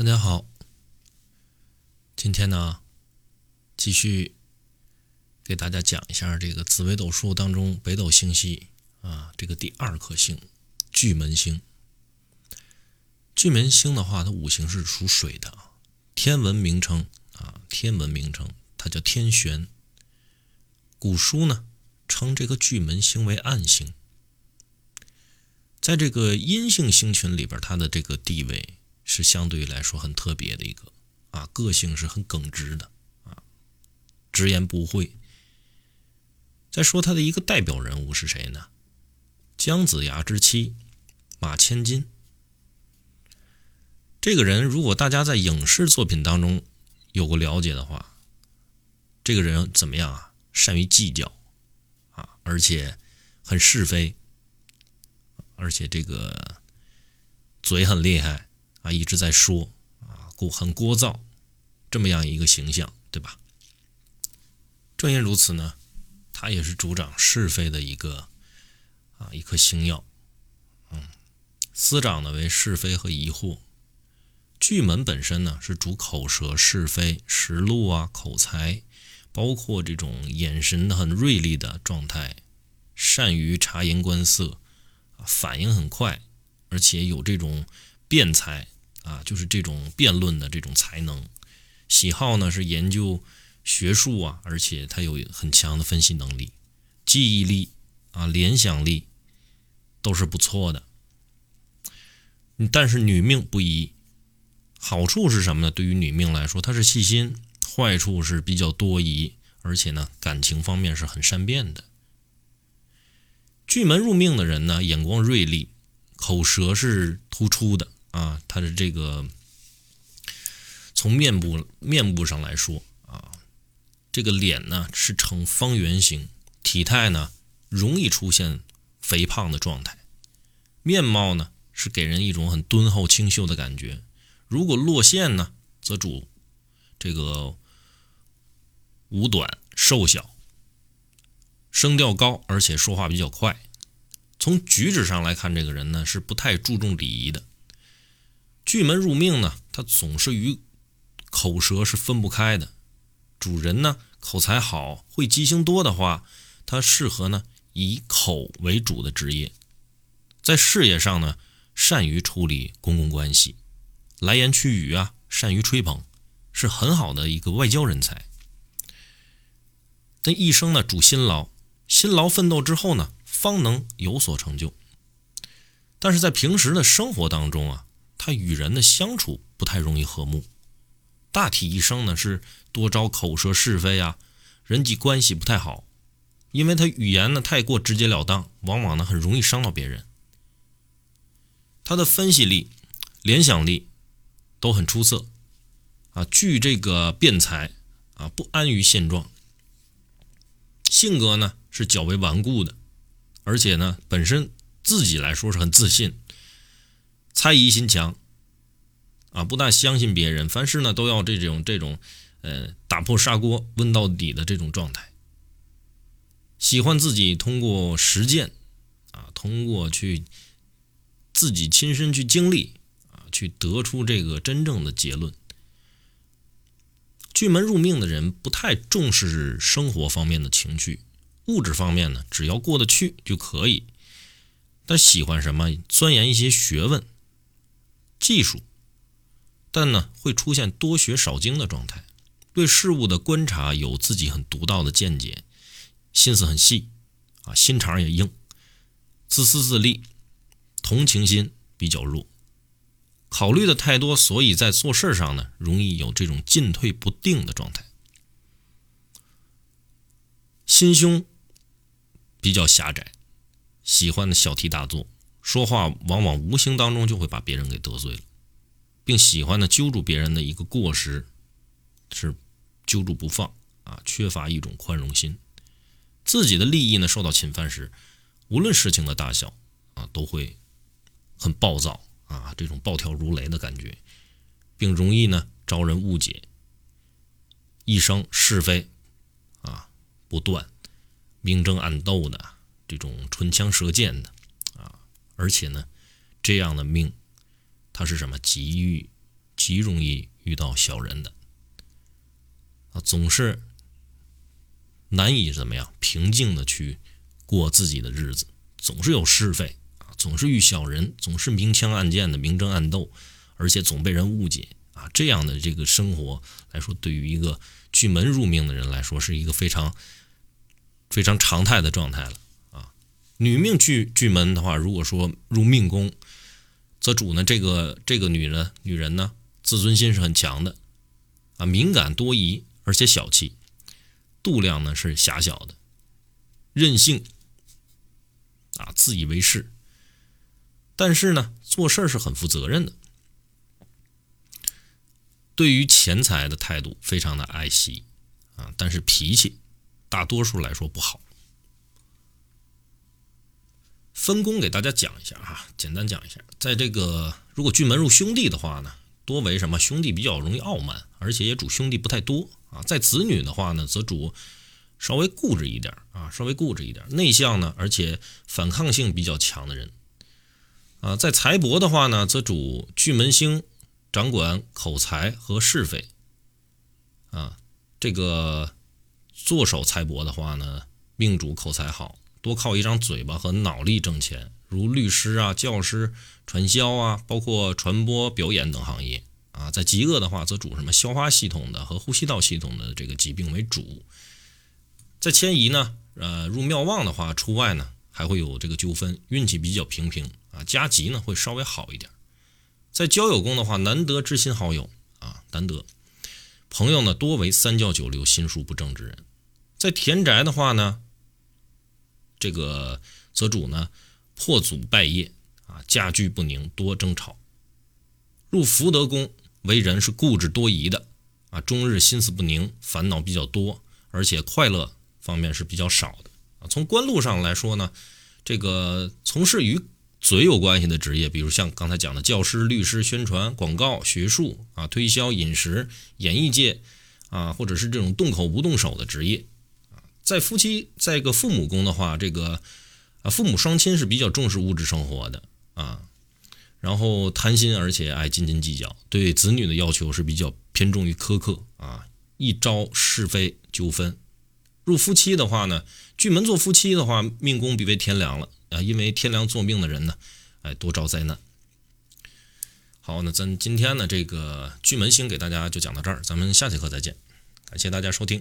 大家好，今天呢，继续给大家讲一下这个紫微斗数当中北斗星系啊，这个第二颗星巨门星。巨门星的话，它五行是属水的，天文名称啊，天文名称它叫天璇。古书呢称这个巨门星为暗星，在这个阴性星群里边，它的这个地位。是相对来说很特别的一个啊，个性是很耿直的啊，直言不讳。再说他的一个代表人物是谁呢？姜子牙之妻马千金。这个人如果大家在影视作品当中有过了解的话，这个人怎么样啊？善于计较啊，而且很是非，而且这个嘴很厉害。啊，一直在说啊，故很聒噪，这么样一个形象，对吧？正因如此呢，他也是主掌是非的一个啊一颗星耀，嗯，司掌呢为是非和疑惑。巨门本身呢是主口舌是非、实录啊、口才，包括这种眼神很锐利的状态，善于察言观色，啊，反应很快，而且有这种。辩才啊，就是这种辩论的这种才能。喜好呢是研究学术啊，而且他有很强的分析能力、记忆力啊、联想力都是不错的。但是女命不宜，好处是什么呢？对于女命来说，她是细心；坏处是比较多疑，而且呢，感情方面是很善变的。巨门入命的人呢，眼光锐利，口舌是突出的。啊，他的这个从面部面部上来说啊，这个脸呢是呈方圆形，体态呢容易出现肥胖的状态，面貌呢是给人一种很敦厚清秀的感觉。如果落线呢，则主这个五短瘦小，声调高，而且说话比较快。从举止上来看，这个人呢是不太注重礼仪的。巨门入命呢，它总是与口舌是分不开的。主人呢，口才好，会吉星多的话，他适合呢以口为主的职业。在事业上呢，善于处理公共关系，来言去语啊，善于吹捧，是很好的一个外交人才。但一生呢主辛劳，辛劳奋斗之后呢，方能有所成就。但是在平时的生活当中啊。他与人的相处不太容易和睦，大体一生呢是多招口舌是非啊，人际关系不太好，因为他语言呢太过直截了当，往往呢很容易伤到别人。他的分析力、联想力都很出色啊，具这个辩才啊，不安于现状，性格呢是较为顽固的，而且呢本身自己来说是很自信。猜疑心强，啊，不大相信别人，凡事呢都要这种这种，呃，打破砂锅问到底的这种状态。喜欢自己通过实践，啊，通过去自己亲身去经历，啊，去得出这个真正的结论。巨门入命的人不太重视生活方面的情趣，物质方面呢，只要过得去就可以。但喜欢什么？钻研一些学问。技术，但呢会出现多学少精的状态，对事物的观察有自己很独到的见解，心思很细，啊心肠也硬，自私自利，同情心比较弱，考虑的太多，所以在做事上呢容易有这种进退不定的状态，心胸比较狭窄，喜欢的小题大做。说话往往无形当中就会把别人给得罪了，并喜欢呢揪住别人的一个过失，是揪住不放啊，缺乏一种宽容心。自己的利益呢受到侵犯时，无论事情的大小啊，都会很暴躁啊，这种暴跳如雷的感觉，并容易呢招人误解。一生是非啊不断，明争暗斗的这种唇枪舌剑的。而且呢，这样的命，它是什么？极遇、极容易遇到小人的啊，总是难以怎么样平静的去过自己的日子，总是有是非啊，总是遇小人，总是明枪暗箭的明争暗斗，而且总被人误解啊，这样的这个生活来说，对于一个巨门入命的人来说，是一个非常非常常态的状态了。女命巨巨门的话，如果说入命宫。则主呢，这个这个女人女人呢，自尊心是很强的，啊，敏感多疑，而且小气，度量呢是狭小的，任性，啊，自以为是。但是呢，做事是很负责任的，对于钱财的态度非常的爱惜，啊，但是脾气大多数来说不好。分工给大家讲一下哈，简单讲一下，在这个如果巨门入兄弟的话呢，多为什么兄弟比较容易傲慢，而且也主兄弟不太多啊。在子女的话呢，则主稍微固执一点啊，稍微固执一点，内向呢，而且反抗性比较强的人啊。在财帛的话呢，则主巨门星掌管口才和是非啊。这个坐守财帛的话呢，命主口才好。多靠一张嘴巴和脑力挣钱，如律师啊、教师、传销啊，包括传播、表演等行业啊。在极恶的话，则主什么消化系统的和呼吸道系统的这个疾病为主。在迁移呢，呃，入庙旺的话，出外呢还会有这个纠纷，运气比较平平啊。加吉呢会稍微好一点。在交友宫的话，难得知心好友啊，难得朋友呢多为三教九流、心术不正之人。在田宅的话呢。这个则主呢，破祖败业啊，家居不宁，多争吵。入福德宫为人是固执多疑的啊，终日心思不宁，烦恼比较多，而且快乐方面是比较少的啊。从官路上来说呢，这个从事与嘴有关系的职业，比如像刚才讲的教师、律师、宣传、广告、学术啊、推销、饮食、演艺界啊，或者是这种动口不动手的职业。在夫妻在一个父母宫的话，这个啊父母双亲是比较重视物质生活的啊，然后贪心而且爱斤斤计较，对子女的要求是比较偏重于苛刻啊，一招是非纠纷。入夫妻的话呢，巨门做夫妻的话，命宫比为天梁了啊，因为天梁做命的人呢，哎多招灾难。好，那咱今天呢这个巨门星给大家就讲到这儿，咱们下节课再见，感谢大家收听。